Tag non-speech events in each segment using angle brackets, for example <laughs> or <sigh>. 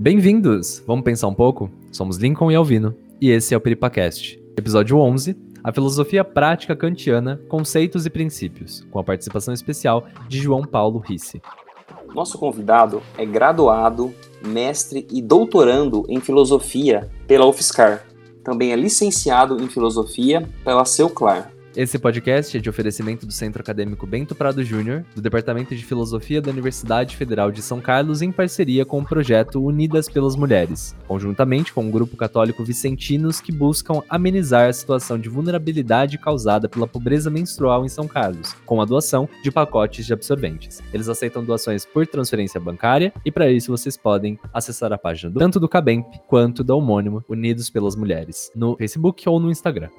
Bem-vindos! Vamos pensar um pouco? Somos Lincoln e Alvino, e esse é o Peripacast, episódio 11, a filosofia prática kantiana, conceitos e princípios, com a participação especial de João Paulo Risse. Nosso convidado é graduado, mestre e doutorando em filosofia pela UFSCar. Também é licenciado em filosofia pela Ceuclar. Esse podcast é de oferecimento do Centro Acadêmico Bento Prado Júnior, do Departamento de Filosofia da Universidade Federal de São Carlos, em parceria com o projeto Unidas pelas Mulheres, conjuntamente com o grupo católico Vicentinos que buscam amenizar a situação de vulnerabilidade causada pela pobreza menstrual em São Carlos, com a doação de pacotes de absorventes. Eles aceitam doações por transferência bancária e para isso vocês podem acessar a página do, tanto do Cabemp quanto da homônimo Unidos pelas Mulheres, no Facebook ou no Instagram.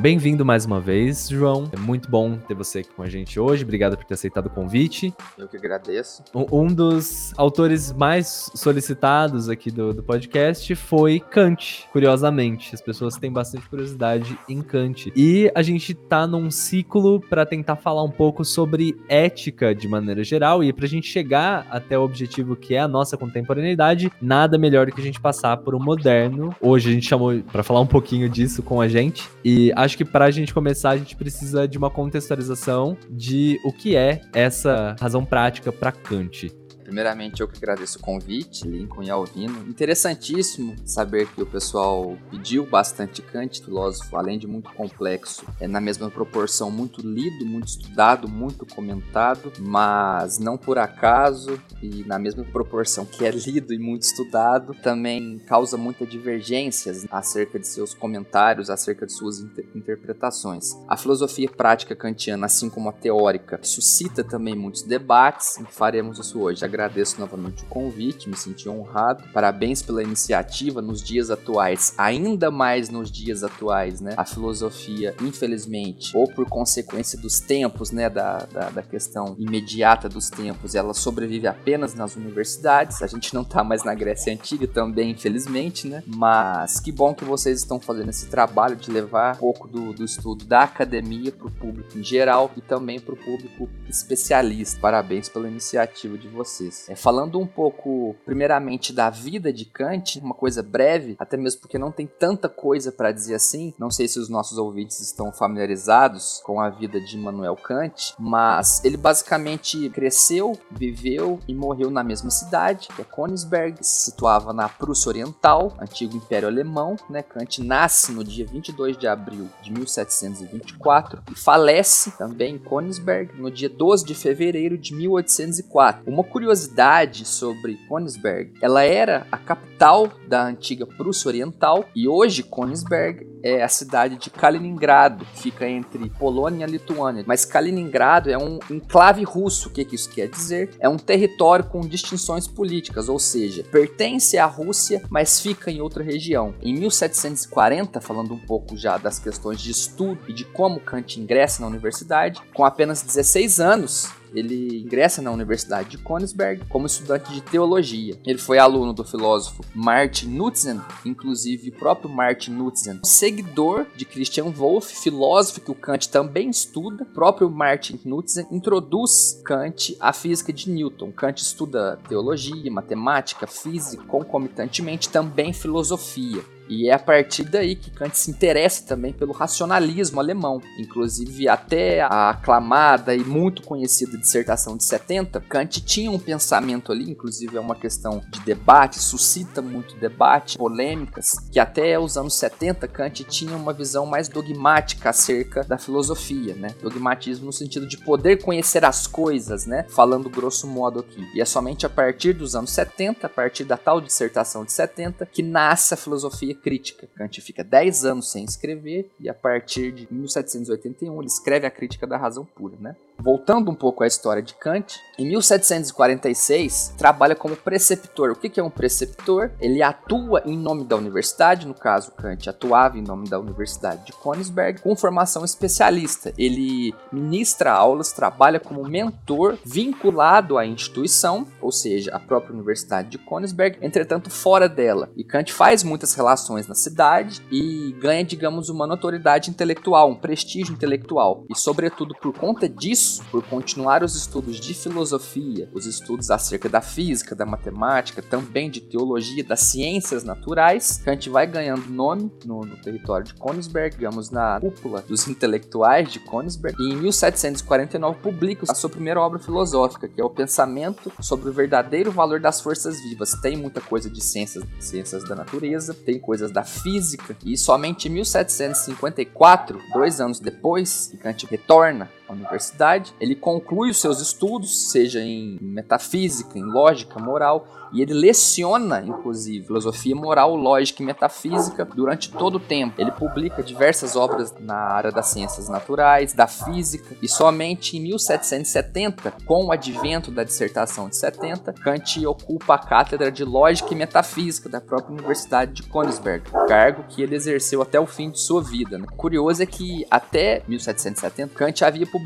Bem-vindo mais uma vez, João. É muito bom ter você aqui com a gente hoje. Obrigado por ter aceitado o convite. Eu que agradeço. Um dos autores mais solicitados aqui do, do podcast foi Kant, curiosamente. As pessoas têm bastante curiosidade em Kant. E a gente tá num ciclo para tentar falar um pouco sobre ética de maneira geral. E pra gente chegar até o objetivo que é a nossa contemporaneidade, nada melhor do que a gente passar por um moderno. Hoje a gente chamou para falar um pouquinho disso com a gente. E a acho que para a gente começar, a gente precisa de uma contextualização de o que é essa razão prática para Kant. Primeiramente, eu que agradeço o convite, Lincoln e Alvino. Interessantíssimo saber que o pessoal pediu bastante Kant, filósofo, além de muito complexo, é na mesma proporção muito lido, muito estudado, muito comentado, mas não por acaso e na mesma proporção que é lido e muito estudado, também causa muitas divergências acerca de seus comentários, acerca de suas inter interpretações. A filosofia prática kantiana, assim como a teórica, suscita também muitos debates e faremos isso hoje agradeço novamente o convite, me senti honrado. Parabéns pela iniciativa nos dias atuais, ainda mais nos dias atuais, né? A filosofia, infelizmente, ou por consequência dos tempos, né, da, da, da questão imediata dos tempos, ela sobrevive apenas nas universidades. A gente não tá mais na Grécia Antiga também, infelizmente, né? Mas que bom que vocês estão fazendo esse trabalho de levar um pouco do, do estudo da academia para o público em geral e também para o público especialista. Parabéns pela iniciativa de vocês. É, falando um pouco, primeiramente, da vida de Kant, uma coisa breve, até mesmo porque não tem tanta coisa para dizer assim. Não sei se os nossos ouvintes estão familiarizados com a vida de Immanuel Kant, mas ele basicamente cresceu, viveu e morreu na mesma cidade, que é Königsberg, se situava na Prússia Oriental, antigo Império Alemão. Né? Kant nasce no dia 22 de abril de 1724 e falece também em Königsberg no dia 12 de fevereiro de 1804. Uma curiosidade curiosidade sobre Königsberg, ela era a capital da antiga Prússia Oriental e hoje Königsberg é a cidade de Kaliningrado, que fica entre Polônia e Lituânia. Mas Kaliningrado é um enclave russo. O que, que isso quer dizer? É um território com distinções políticas, ou seja, pertence à Rússia, mas fica em outra região. Em 1740, falando um pouco já das questões de estudo e de como Kant ingressa na universidade, com apenas 16 anos, ele ingressa na Universidade de Königsberg como estudante de teologia. Ele foi aluno do filósofo Martin Nutzen, inclusive o próprio Martin Nutzen, seguidor de Christian Wolff, filósofo que o Kant também estuda. O próprio Martin Nutzen introduz Kant à física de Newton. Kant estuda teologia, matemática, física, concomitantemente também filosofia. E é a partir daí que Kant se interessa também pelo racionalismo alemão. Inclusive, até a aclamada e muito conhecida dissertação de 70, Kant tinha um pensamento ali, inclusive é uma questão de debate, suscita muito debate, polêmicas, que até os anos 70 Kant tinha uma visão mais dogmática acerca da filosofia, né? Dogmatismo no sentido de poder conhecer as coisas, né? Falando grosso modo aqui. E é somente a partir dos anos 70, a partir da tal dissertação de 70, que nasce a filosofia crítica. Kant fica 10 anos sem escrever e a partir de 1781 ele escreve a Crítica da Razão Pura, né? Voltando um pouco à história de Kant, em 1746 trabalha como preceptor. O que é um preceptor? Ele atua em nome da universidade, no caso Kant atuava em nome da Universidade de Königsberg, com formação especialista. Ele ministra aulas, trabalha como mentor vinculado à instituição, ou seja, a própria Universidade de Königsberg, entretanto fora dela. E Kant faz muitas relações na cidade e ganha, digamos, uma notoriedade intelectual, um prestígio intelectual. E sobretudo por conta disso, por continuar os estudos de filosofia, os estudos acerca da física, da matemática, também de teologia, das ciências naturais, Kant vai ganhando nome no, no território de Königsberg, digamos, na cúpula dos intelectuais de Königsberg, e em 1749 publica a sua primeira obra filosófica, que é o Pensamento sobre o Verdadeiro Valor das Forças Vivas. Tem muita coisa de ciências, ciências da natureza, tem coisas da física, e somente em 1754, dois anos depois, Kant retorna universidade, ele conclui os seus estudos, seja em metafísica, em lógica, moral, e ele leciona, inclusive, filosofia moral, lógica e metafísica durante todo o tempo. Ele publica diversas obras na área das ciências naturais, da física, e somente em 1770, com o advento da dissertação de 70, Kant ocupa a cátedra de lógica e metafísica da própria Universidade de Königsberg, cargo que ele exerceu até o fim de sua vida. Né? Curioso é que até 1770, Kant havia publicado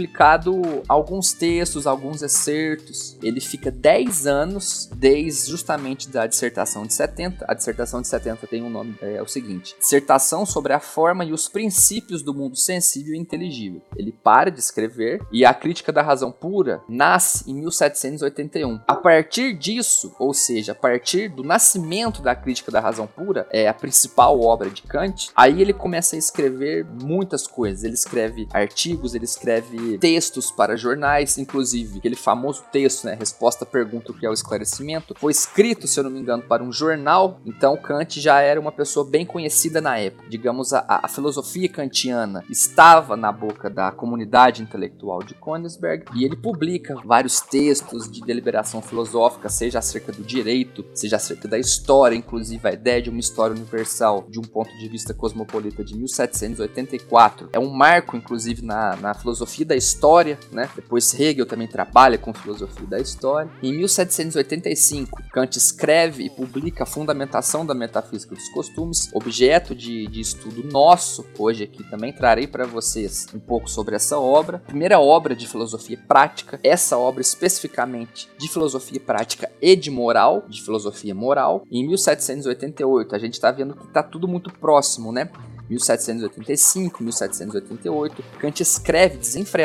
alguns textos, alguns excertos. Ele fica 10 anos desde justamente da dissertação de 70. A dissertação de 70 tem um nome, é, é o seguinte: Dissertação sobre a forma e os princípios do mundo sensível e inteligível. Ele para de escrever e a crítica da razão pura nasce em 1781. A partir disso, ou seja, a partir do nascimento da crítica da razão pura, é a principal obra de Kant, aí ele começa a escrever muitas coisas. Ele escreve artigos, ele escreve textos para jornais, inclusive aquele famoso texto, né, resposta à pergunta o que é o esclarecimento, foi escrito, se eu não me engano, para um jornal, então Kant já era uma pessoa bem conhecida na época. Digamos, a, a filosofia kantiana estava na boca da comunidade intelectual de Königsberg e ele publica vários textos de deliberação filosófica, seja acerca do direito, seja acerca da história, inclusive a ideia de uma história universal de um ponto de vista cosmopolita de 1784. É um marco, inclusive, na, na filosofia da história, né? Depois Hegel também trabalha com filosofia da história. Em 1785, Kant escreve e publica a Fundamentação da Metafísica dos Costumes, objeto de, de estudo nosso. Hoje aqui também trarei para vocês um pouco sobre essa obra. Primeira obra de filosofia prática, essa obra especificamente de filosofia prática e de moral, de filosofia moral. Em 1788, a gente está vendo que está tudo muito próximo, né? 1785, 1788, Kant escreve desenfreadamente,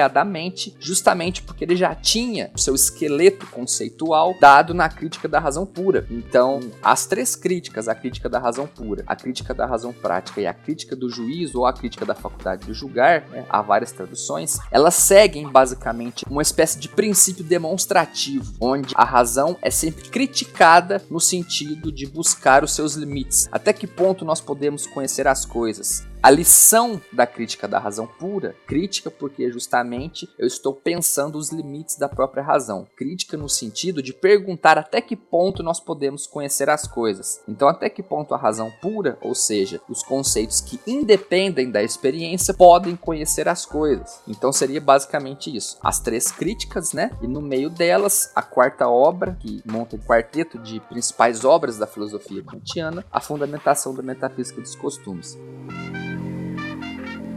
justamente porque ele já tinha o seu esqueleto conceitual dado na crítica da razão pura. Então, as três críticas, a crítica da razão pura, a crítica da razão prática e a crítica do juízo ou a crítica da faculdade de julgar, né, há várias traduções, elas seguem basicamente uma espécie de princípio demonstrativo, onde a razão é sempre criticada no sentido de buscar os seus limites. Até que ponto nós podemos conhecer as coisas? A lição da crítica da razão pura, crítica porque justamente eu estou pensando os limites da própria razão. Crítica no sentido de perguntar até que ponto nós podemos conhecer as coisas. Então, até que ponto a razão pura, ou seja, os conceitos que independem da experiência, podem conhecer as coisas. Então, seria basicamente isso. As três críticas, né? E no meio delas, a quarta obra, que monta um quarteto de principais obras da filosofia kantiana, a fundamentação da metafísica dos costumes.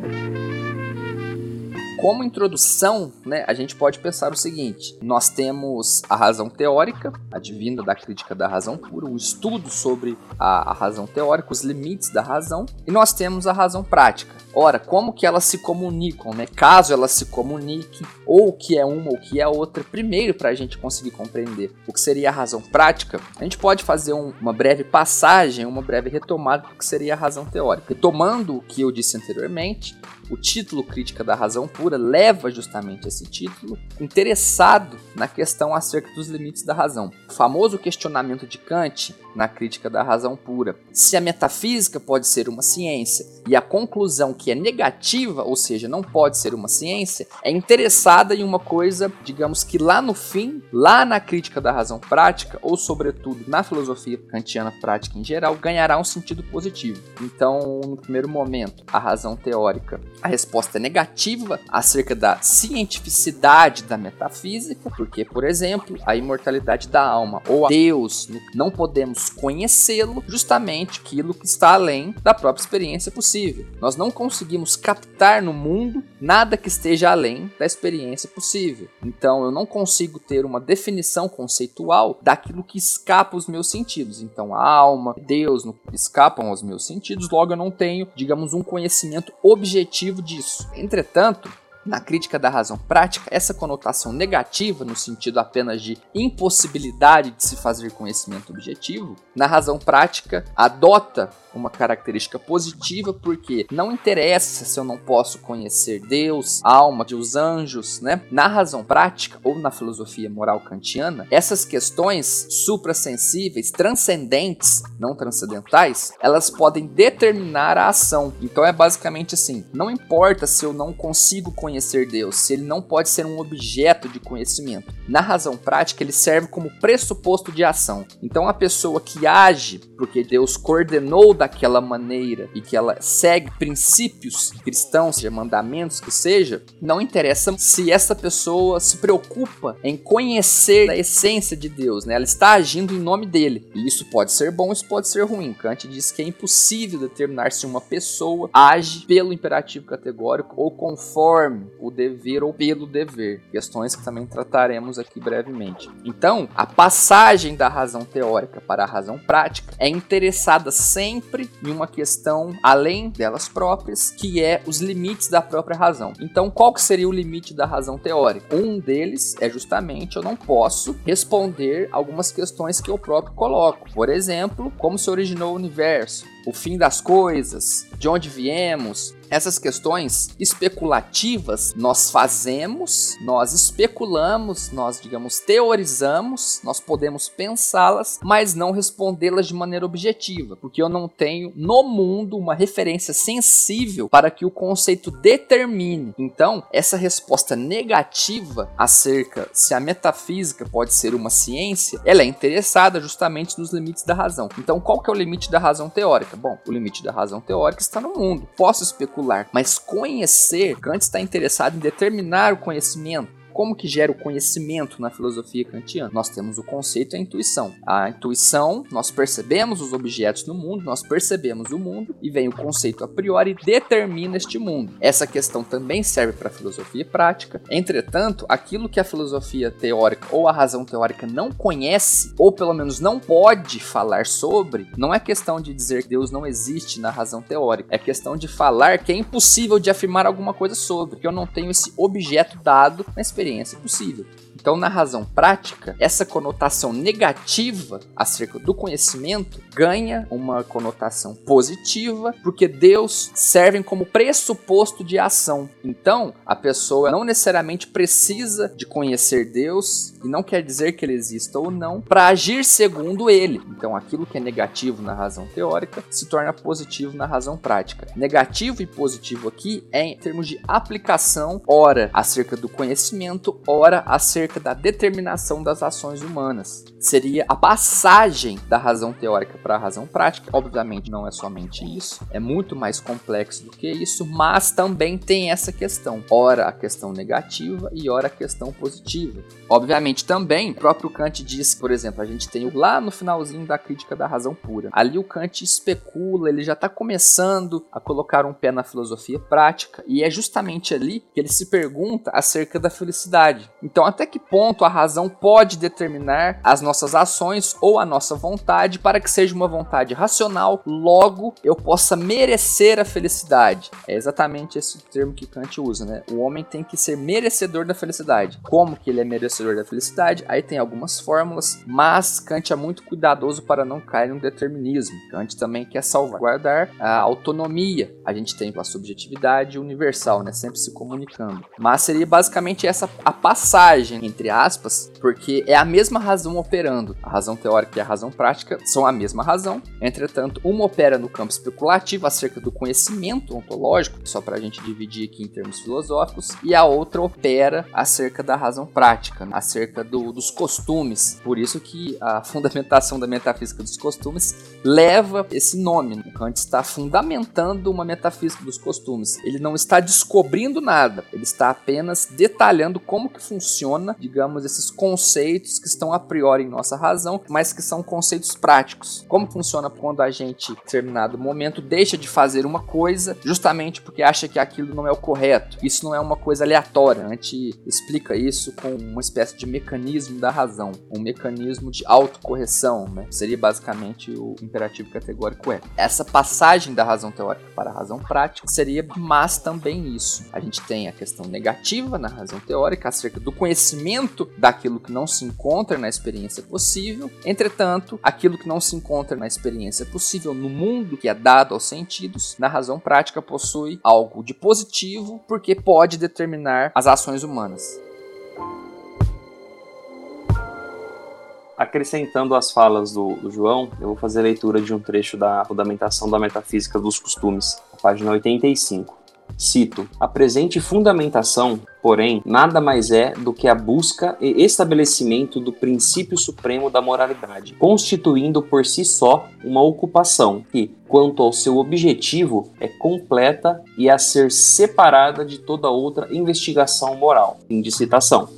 Música como introdução, né, a gente pode pensar o seguinte: nós temos a razão teórica, advinda da crítica da razão pura, o estudo sobre a, a razão teórica, os limites da razão, e nós temos a razão prática. Ora, como que elas se comunicam, né? Caso elas se comuniquem, ou o que é uma ou o que é outra, primeiro para a gente conseguir compreender o que seria a razão prática, a gente pode fazer um, uma breve passagem, uma breve retomada do que seria a razão teórica. Retomando o que eu disse anteriormente, o título Crítica da Razão Pura leva justamente esse título, interessado na questão acerca dos limites da razão. O famoso questionamento de Kant na Crítica da Razão Pura: se a metafísica pode ser uma ciência e a conclusão que é negativa, ou seja, não pode ser uma ciência, é interessada em uma coisa, digamos que lá no fim, lá na Crítica da Razão Prática, ou sobretudo na filosofia kantiana prática em geral, ganhará um sentido positivo. Então, no primeiro momento, a razão teórica a resposta é negativa acerca da cientificidade da metafísica, porque, por exemplo, a imortalidade da alma ou a Deus, não podemos conhecê-lo, justamente aquilo que está além da própria experiência possível. Nós não conseguimos captar no mundo nada que esteja além da experiência possível. Então, eu não consigo ter uma definição conceitual daquilo que escapa aos meus sentidos. Então, a alma, Deus escapam aos meus sentidos, logo eu não tenho, digamos, um conhecimento objetivo disso. Entretanto, na crítica da razão prática, essa conotação negativa, no sentido apenas de impossibilidade de se fazer conhecimento objetivo, na razão prática adota uma característica positiva, porque não interessa se eu não posso conhecer Deus, a alma de os anjos, né? Na razão prática ou na filosofia moral kantiana, essas questões suprassensíveis, transcendentes, não transcendentais, elas podem determinar a ação. Então é basicamente assim: não importa se eu não consigo conhecer Deus, se ele não pode ser um objeto de conhecimento. Na razão prática, ele serve como pressuposto de ação. Então a pessoa que age porque Deus coordenou daquela maneira e que ela segue princípios cristãos, seja mandamentos que seja, não interessa se essa pessoa se preocupa em conhecer a essência de Deus, né? Ela está agindo em nome dele. E isso pode ser bom, isso pode ser ruim. Kant diz que é impossível determinar se uma pessoa age pelo imperativo categórico ou conforme o dever ou pelo dever. Questões que também trataremos aqui brevemente. Então, a passagem da razão teórica para a razão prática é interessada sempre em uma questão além delas próprias, que é os limites da própria razão. Então, qual que seria o limite da razão teórica? Um deles é justamente eu não posso responder algumas questões que eu próprio coloco. Por exemplo, como se originou o universo? o fim das coisas, de onde viemos, essas questões especulativas nós fazemos, nós especulamos, nós, digamos, teorizamos, nós podemos pensá-las, mas não respondê-las de maneira objetiva, porque eu não tenho no mundo uma referência sensível para que o conceito determine. Então, essa resposta negativa acerca se a metafísica pode ser uma ciência, ela é interessada justamente nos limites da razão. Então, qual que é o limite da razão teórica? Bom, o limite da razão teórica está no mundo. Posso especular, mas conhecer, Kant está interessado em determinar o conhecimento como que gera o conhecimento na filosofia kantiana? Nós temos o conceito e a intuição. A intuição, nós percebemos os objetos no mundo, nós percebemos o mundo e vem o conceito a priori e determina este mundo. Essa questão também serve para a filosofia prática. Entretanto, aquilo que a filosofia teórica ou a razão teórica não conhece, ou pelo menos não pode falar sobre, não é questão de dizer que Deus não existe na razão teórica, é questão de falar que é impossível de afirmar alguma coisa sobre, que eu não tenho esse objeto dado na experiência experiência possível. Então, na razão prática, essa conotação negativa acerca do conhecimento ganha uma conotação positiva, porque Deus serve como pressuposto de ação. Então, a pessoa não necessariamente precisa de conhecer Deus, e não quer dizer que ele exista ou não, para agir segundo ele. Então, aquilo que é negativo na razão teórica se torna positivo na razão prática. Negativo e positivo aqui é em termos de aplicação, ora acerca do conhecimento, ora acerca acerca da determinação das ações humanas. Seria a passagem da razão teórica para a razão prática. Obviamente, não é somente isso, é muito mais complexo do que isso, mas também tem essa questão: ora a questão negativa e ora a questão positiva. Obviamente, também, o próprio Kant diz, por exemplo, a gente tem lá no finalzinho da crítica da razão pura. Ali o Kant especula, ele já está começando a colocar um pé na filosofia prática, e é justamente ali que ele se pergunta acerca da felicidade. Então, até que ponto a razão pode determinar as nossas ações ou a nossa vontade para que seja uma vontade racional, logo eu possa merecer a felicidade. É exatamente esse termo que Kant usa, né? O homem tem que ser merecedor da felicidade. Como que ele é merecedor da felicidade? Aí tem algumas fórmulas, mas Kant é muito cuidadoso para não cair no determinismo. Kant também quer salvaguardar a autonomia. A gente tem a subjetividade universal, né? Sempre se comunicando. Mas seria basicamente essa a passagem, entre aspas, porque é a mesma razão operando. A razão teórica e a razão prática são a mesma razão, entretanto, uma opera no campo especulativo acerca do conhecimento ontológico, só para a gente dividir aqui em termos filosóficos, e a outra opera acerca da razão prática, acerca do, dos costumes. Por isso que a fundamentação da metafísica dos costumes leva esse nome. O Kant está fundamentando uma metafísica dos costumes. Ele não está descobrindo nada, ele está apenas detalhando como que funciona, digamos, esses conceitos que estão a priori nossa razão, mas que são conceitos práticos. Como funciona quando a gente, em determinado momento, deixa de fazer uma coisa justamente porque acha que aquilo não é o correto. Isso não é uma coisa aleatória. A gente explica isso com uma espécie de mecanismo da razão, um mecanismo de autocorreção, né? Seria basicamente o imperativo categórico é. Essa passagem da razão teórica para a razão prática seria, mas também isso. A gente tem a questão negativa na razão teórica acerca do conhecimento daquilo que não se encontra na experiência possível. Entretanto, aquilo que não se encontra na experiência possível no mundo que é dado aos sentidos, na razão prática possui algo de positivo porque pode determinar as ações humanas. Acrescentando as falas do, do, João, eu vou fazer a leitura de um trecho da Fundamentação da Metafísica dos Costumes, página 85. Cito: A presente fundamentação, porém, nada mais é do que a busca e estabelecimento do princípio supremo da moralidade, constituindo por si só uma ocupação que, quanto ao seu objetivo, é completa e a ser separada de toda outra investigação moral. Fim de citação.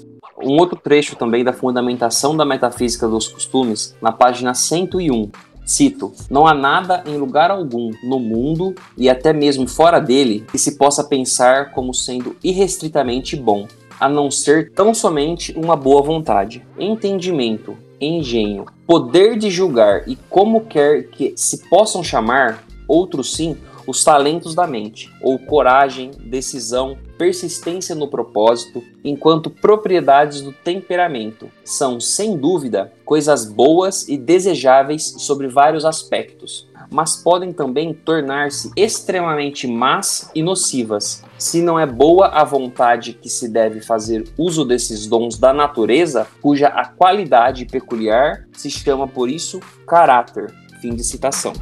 Um outro trecho também da fundamentação da metafísica dos costumes, na página 101. Cito: Não há nada em lugar algum no mundo e até mesmo fora dele que se possa pensar como sendo irrestritamente bom, a não ser tão somente uma boa vontade, entendimento, engenho, poder de julgar e como quer que se possam chamar, outros sim, os talentos da mente, ou coragem, decisão, persistência no propósito, enquanto propriedades do temperamento são, sem dúvida, coisas boas e desejáveis sobre vários aspectos, mas podem também tornar-se extremamente más e nocivas. Se não é boa a vontade que se deve fazer uso desses dons da natureza, cuja a qualidade peculiar se chama por isso caráter. Fim de citação.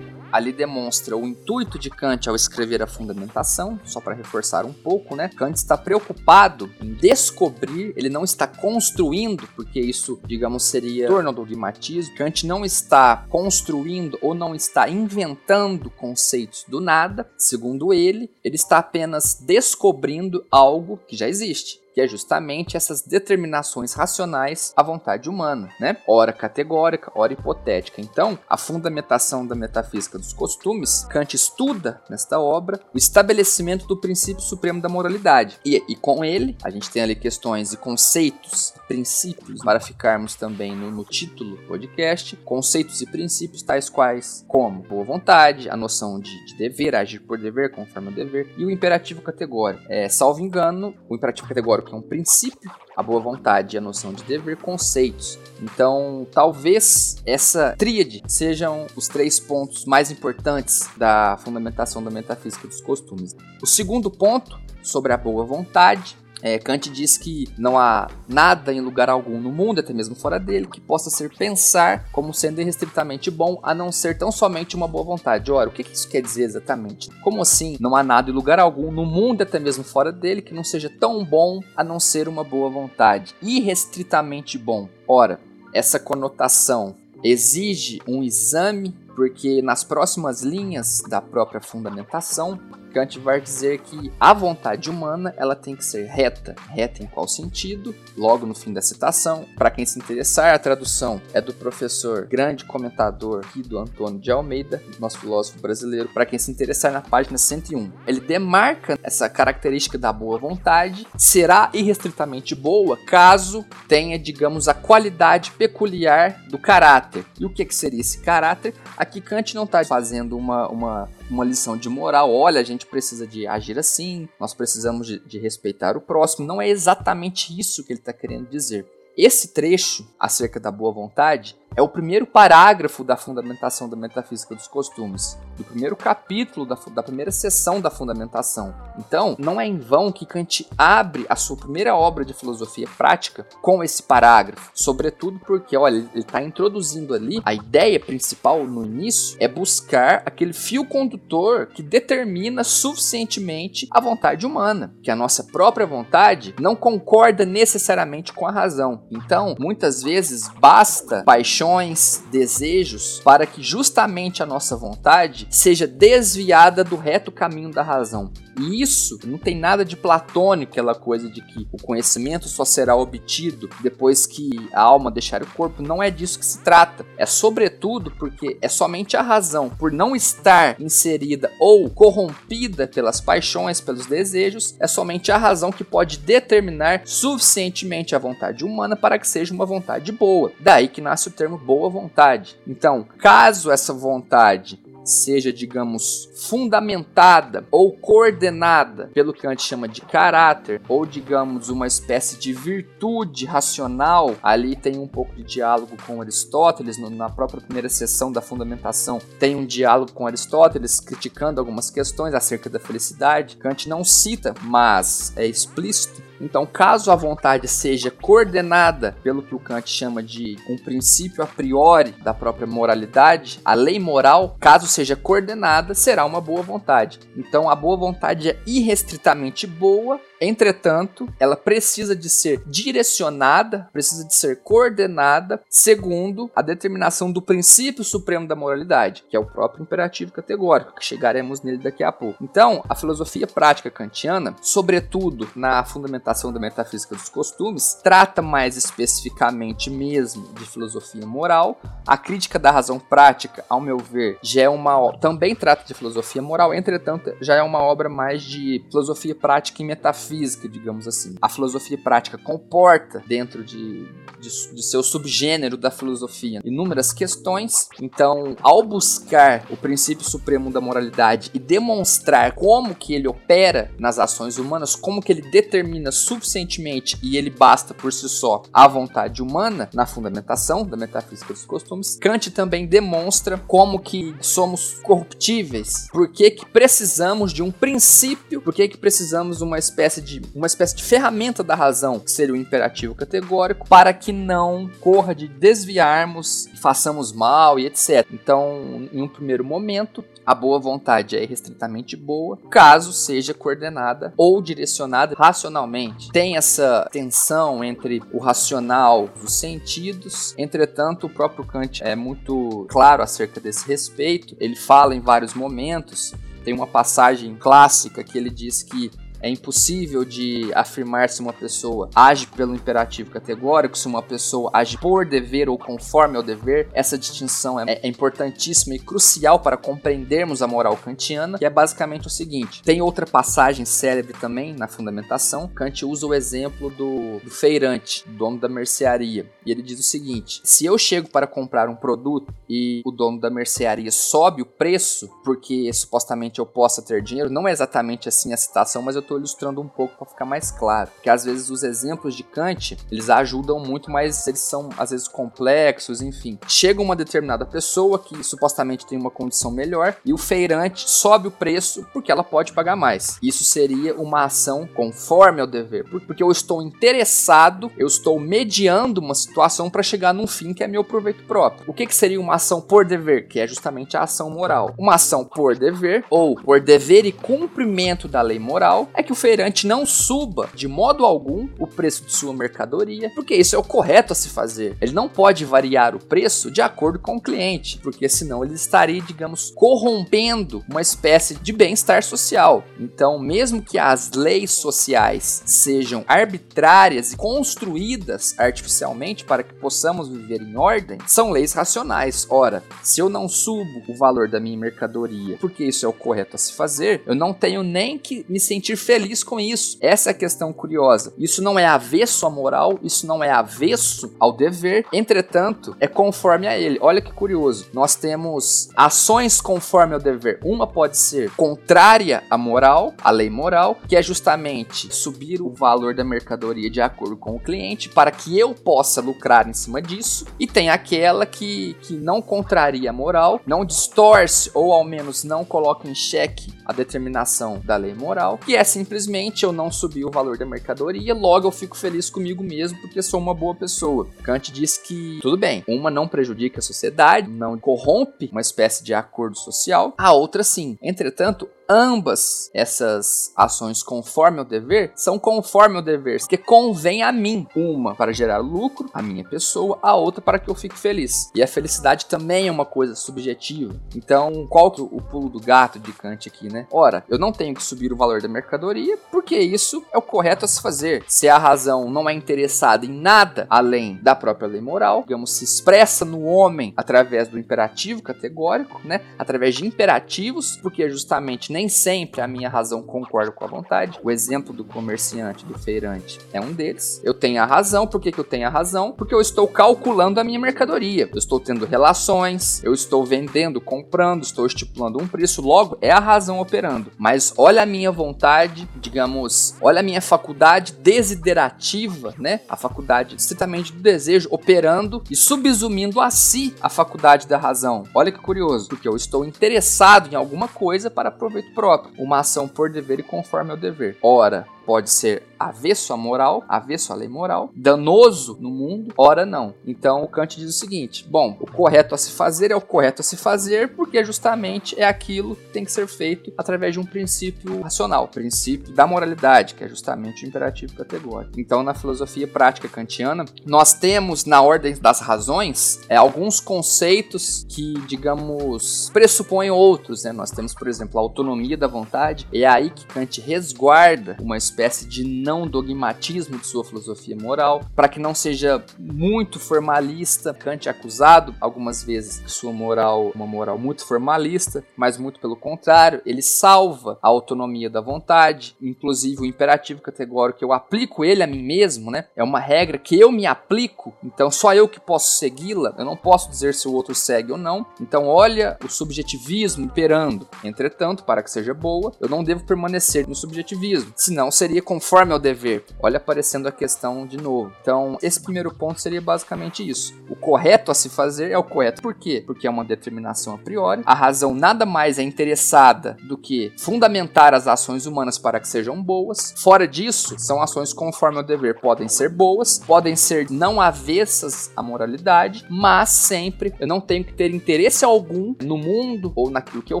Ali demonstra o intuito de Kant ao escrever a fundamentação, só para reforçar um pouco, né? Kant está preocupado em descobrir, ele não está construindo, porque isso, digamos, seria torno do dogmatismo. Kant não está construindo ou não está inventando conceitos do nada, segundo ele, ele está apenas descobrindo algo que já existe que é justamente essas determinações racionais à vontade humana, né? Ora categórica, ora hipotética. Então, a fundamentação da metafísica dos costumes, Kant estuda nesta obra o estabelecimento do princípio supremo da moralidade. E, e com ele, a gente tem ali questões e conceitos, princípios, para ficarmos também no, no título do podcast, conceitos e princípios tais quais como boa vontade, a noção de, de dever, agir por dever, conforme o dever, e o imperativo categórico. É, salvo engano, o imperativo categórico que é um princípio, a boa vontade e a noção de dever, conceitos. Então, talvez essa tríade sejam os três pontos mais importantes da fundamentação da metafísica dos costumes. O segundo ponto, sobre a boa vontade, é, Kant diz que não há nada em lugar algum no mundo, até mesmo fora dele, que possa ser pensar como sendo irrestritamente bom, a não ser tão somente uma boa vontade. Ora, o que isso quer dizer exatamente? Como assim não há nada em lugar algum no mundo, até mesmo fora dele, que não seja tão bom a não ser uma boa vontade? Irrestritamente bom. Ora, essa conotação exige um exame, porque nas próximas linhas da própria fundamentação, Kant vai dizer que a vontade humana ela tem que ser reta. Reta em qual sentido? Logo no fim da citação, para quem se interessar, a tradução é do professor, grande comentador Guido Antônio de Almeida, nosso filósofo brasileiro, para quem se interessar na página 101. Ele demarca essa característica da boa vontade, será irrestritamente boa caso tenha, digamos, a qualidade peculiar do caráter. E o que, que seria esse caráter? Aqui Kant não está fazendo uma, uma uma lição de moral. Olha, a gente precisa de agir assim, nós precisamos de, de respeitar o próximo. Não é exatamente isso que ele está querendo dizer. Esse trecho acerca da boa vontade é o primeiro parágrafo da fundamentação da metafísica dos costumes, do primeiro capítulo da, da primeira seção da fundamentação. Então, não é em vão que Kant abre a sua primeira obra de filosofia prática com esse parágrafo, sobretudo porque, olha, ele está introduzindo ali a ideia principal no início é buscar aquele fio condutor que determina suficientemente a vontade humana, que a nossa própria vontade não concorda necessariamente com a razão. Então, muitas vezes basta paixões, desejos para que justamente a nossa vontade seja desviada do reto caminho da razão. E isso não tem nada de platônico, aquela coisa de que o conhecimento só será obtido depois que a alma deixar o corpo. Não é disso que se trata. É sobretudo porque é somente a razão, por não estar inserida ou corrompida pelas paixões, pelos desejos, é somente a razão que pode determinar suficientemente a vontade humana para que seja uma vontade boa. Daí que nasce o termo boa vontade. Então, caso essa vontade seja, digamos, fundamentada ou coordenada pelo que Kant chama de caráter, ou digamos, uma espécie de virtude racional, ali tem um pouco de diálogo com Aristóteles, na própria primeira sessão da fundamentação, tem um diálogo com Aristóteles criticando algumas questões acerca da felicidade. Kant não cita, mas é explícito então, caso a vontade seja coordenada pelo que o Kant chama de um princípio a priori da própria moralidade, a lei moral, caso seja coordenada, será uma boa vontade. Então, a boa vontade é irrestritamente boa Entretanto, ela precisa de ser direcionada, precisa de ser coordenada segundo a determinação do princípio supremo da moralidade, que é o próprio imperativo categórico, que chegaremos nele daqui a pouco. Então, a filosofia prática kantiana, sobretudo na fundamentação da metafísica dos costumes, trata mais especificamente mesmo de filosofia moral. A crítica da razão prática, ao meu ver, já é uma também trata de filosofia moral, entretanto, já é uma obra mais de filosofia prática e metafísica física, digamos assim. A filosofia prática comporta dentro de, de, de seu subgênero da filosofia inúmeras questões. Então, ao buscar o princípio supremo da moralidade e demonstrar como que ele opera nas ações humanas, como que ele determina suficientemente e ele basta por si só a vontade humana na fundamentação da metafísica dos costumes, Kant também demonstra como que somos corruptíveis, por que que precisamos de um princípio, por que que precisamos de uma espécie espécie de uma espécie de ferramenta da razão, que seria o imperativo categórico, para que não corra de desviarmos, façamos mal e etc. Então, em um primeiro momento, a boa vontade é restritamente boa, caso seja coordenada ou direcionada racionalmente. Tem essa tensão entre o racional e os sentidos. Entretanto, o próprio Kant é muito claro acerca desse respeito. Ele fala em vários momentos tem uma passagem clássica que ele diz que é impossível de afirmar se uma pessoa age pelo imperativo categórico, se uma pessoa age por dever ou conforme ao dever. Essa distinção é, é importantíssima e crucial para compreendermos a moral kantiana, que é basicamente o seguinte: tem outra passagem célebre também na fundamentação. Kant usa o exemplo do, do feirante, dono da mercearia, e ele diz o seguinte: se eu chego para comprar um produto e o dono da mercearia sobe o preço porque supostamente eu possa ter dinheiro, não é exatamente assim a citação, mas eu estou ilustrando um pouco para ficar mais claro. Porque às vezes os exemplos de Kant, eles ajudam muito, mas eles são às vezes complexos, enfim. Chega uma determinada pessoa que supostamente tem uma condição melhor e o feirante sobe o preço porque ela pode pagar mais. Isso seria uma ação conforme ao dever, porque eu estou interessado, eu estou mediando uma situação para chegar num fim que é meu proveito próprio. O que, que seria uma ação por dever? Que é justamente a ação moral. Uma ação por dever ou por dever e cumprimento da lei moral é que o feirante não suba de modo algum o preço de sua mercadoria, porque isso é o correto a se fazer. Ele não pode variar o preço de acordo com o cliente, porque senão ele estaria, digamos, corrompendo uma espécie de bem-estar social. Então, mesmo que as leis sociais sejam arbitrárias e construídas artificialmente para que possamos viver em ordem, são leis racionais. Ora, se eu não subo o valor da minha mercadoria, porque isso é o correto a se fazer, eu não tenho nem que me sentir feliz com isso. Essa é a questão curiosa. Isso não é avesso à moral, isso não é avesso ao dever, entretanto, é conforme a ele. Olha que curioso. Nós temos ações conforme ao dever. Uma pode ser contrária à moral, à lei moral, que é justamente subir o valor da mercadoria de acordo com o cliente para que eu possa lucrar em cima disso. E tem aquela que, que não contraria a moral, não distorce ou ao menos não coloca em xeque a determinação da lei moral, que é simplesmente eu não subir o valor da mercadoria, logo eu fico feliz comigo mesmo porque sou uma boa pessoa. Kant diz que tudo bem, uma não prejudica a sociedade, não corrompe uma espécie de acordo social, a outra sim. Entretanto, ambas essas ações conforme o dever são conforme o dever, que convém a mim. Uma para gerar lucro, a minha pessoa, a outra para que eu fique feliz. E a felicidade também é uma coisa subjetiva. Então, qual que é o pulo do gato de Kant aqui, né? Ora, eu não tenho que subir o valor da mercadoria, porque isso é o correto a se fazer. Se a razão não é interessada em nada além da própria lei moral, digamos, se expressa no homem através do imperativo categórico, né? Através de imperativos, porque justamente nem sempre a minha razão concorda com a vontade. O exemplo do comerciante, do feirante, é um deles. Eu tenho a razão. Por que, que eu tenho a razão? Porque eu estou calculando a minha mercadoria. Eu estou tendo relações, eu estou vendendo, comprando, estou estipulando um preço. Logo, é a razão operando. Mas olha a minha vontade, digamos, olha a minha faculdade desiderativa, né? A faculdade estritamente do desejo operando e subsumindo a si a faculdade da razão. Olha que curioso, porque eu estou interessado em alguma coisa para proveito próprio, uma ação por dever e conforme ao dever. Ora, pode ser avesso à moral, avesso à lei moral, danoso no mundo, ora não. Então o Kant diz o seguinte: bom, o correto a se fazer é o correto a se fazer porque justamente é aquilo que tem que ser feito através de um princípio racional, princípio da moralidade, que é justamente o imperativo categórico. Então na filosofia prática kantiana, nós temos na ordem das razões é, alguns conceitos que, digamos, pressupõem outros, né? Nós temos, por exemplo, a autonomia da vontade, é aí que Kant resguarda uma espécie espécie de não dogmatismo de sua filosofia moral, para que não seja muito formalista. Kant é acusado algumas vezes de sua moral, uma moral muito formalista, mas muito pelo contrário, ele salva a autonomia da vontade, inclusive o imperativo categórico eu aplico ele a mim mesmo, né? É uma regra que eu me aplico, então só eu que posso segui-la, eu não posso dizer se o outro segue ou não. Então olha o subjetivismo imperando. Entretanto, para que seja boa, eu não devo permanecer no subjetivismo, senão seria seria conforme ao dever. Olha aparecendo a questão de novo. Então, esse primeiro ponto seria basicamente isso. O correto a se fazer é o correto. Por quê? Porque é uma determinação a priori. A razão nada mais é interessada do que fundamentar as ações humanas para que sejam boas. Fora disso, são ações conforme ao dever. Podem ser boas, podem ser não avessas à moralidade, mas sempre eu não tenho que ter interesse algum no mundo ou naquilo que eu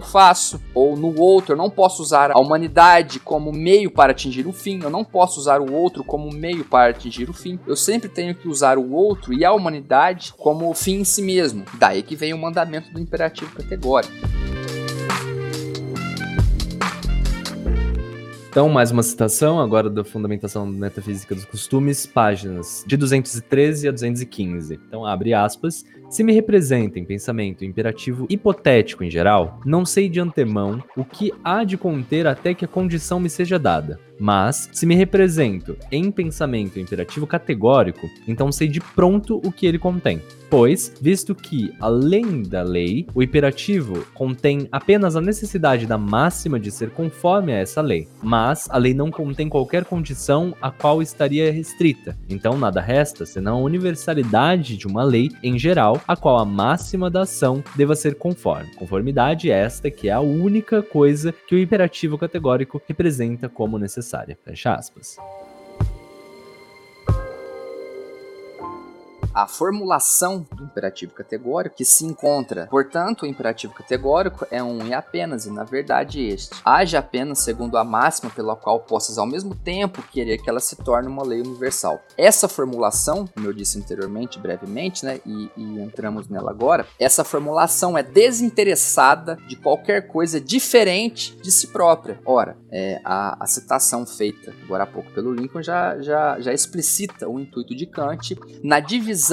faço ou no outro. Eu não posso usar a humanidade como meio para atingir o fim, eu não posso usar o outro como meio para atingir o fim. Eu sempre tenho que usar o outro e a humanidade como fim em si mesmo. Daí que vem o mandamento do imperativo categórico. Então, mais uma citação agora da Fundamentação Metafísica dos Costumes, páginas de 213 a 215. Então, abre aspas. Se me representa em pensamento imperativo hipotético em geral, não sei de antemão o que há de conter até que a condição me seja dada. Mas, se me represento em pensamento imperativo categórico, então sei de pronto o que ele contém. Pois, visto que, além da lei, o imperativo contém apenas a necessidade da máxima de ser conforme a essa lei, mas a lei não contém qualquer condição a qual estaria restrita. Então, nada resta senão a universalidade de uma lei em geral, a qual a máxima da ação deva ser conforme. Conformidade é esta que é a única coisa que o imperativo categórico representa como necessária. Fecha aspas. A formulação do imperativo categórico que se encontra. Portanto, o imperativo categórico é um e apenas, e na verdade este. Haja apenas segundo a máxima pela qual possas ao mesmo tempo querer que ela se torne uma lei universal. Essa formulação, como eu disse anteriormente, brevemente, né, e, e entramos nela agora, essa formulação é desinteressada de qualquer coisa diferente de si própria. Ora, é, a, a citação feita agora há pouco pelo Lincoln já, já, já explicita o intuito de Kant na divisão